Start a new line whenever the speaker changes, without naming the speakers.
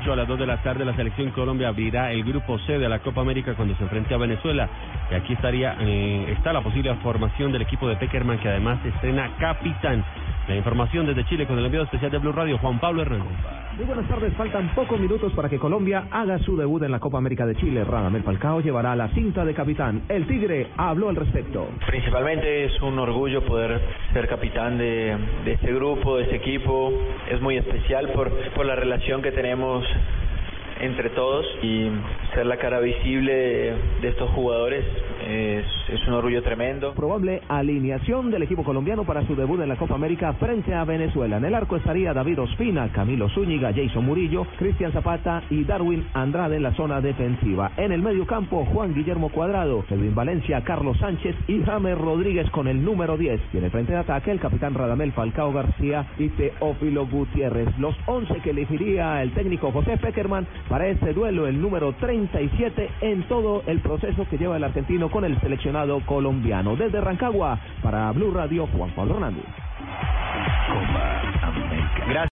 A las 2 de la tarde la selección Colombia abrirá el grupo C de la Copa América cuando se enfrente a Venezuela. Y aquí estaría eh, está la posible formación del equipo de Peckerman que además estrena capitán. La información desde Chile con el enviado especial de Blue Radio, Juan Pablo Hernández.
Muy buenas tardes, faltan pocos minutos para que Colombia haga su debut en la Copa América de Chile. Radamel Falcao llevará la cinta de capitán. El Tigre habló al respecto.
Principalmente es un orgullo poder ser capitán de, de este grupo, de este equipo. Es muy especial por, por la relación que tenemos entre todos y ser la cara visible de, de estos jugadores es, es, un orgullo tremendo.
Probable alineación del equipo colombiano para su debut en la Copa América frente a Venezuela. En el arco estaría David Ospina, Camilo Zúñiga, Jason Murillo, Cristian Zapata y Darwin Andrade en la zona defensiva. En el medio campo, Juan Guillermo Cuadrado, Edwin Valencia, Carlos Sánchez y James Rodríguez con el número 10. Y en el frente de ataque, el capitán Radamel Falcao García y Teófilo Gutiérrez. Los 11 que elegiría el técnico José Peckerman para este duelo, el número 37 en todo el proceso que lleva el argentino con el seleccionado colombiano. Desde Rancagua, para Blue Radio, Juan Pablo Hernández. Gracias.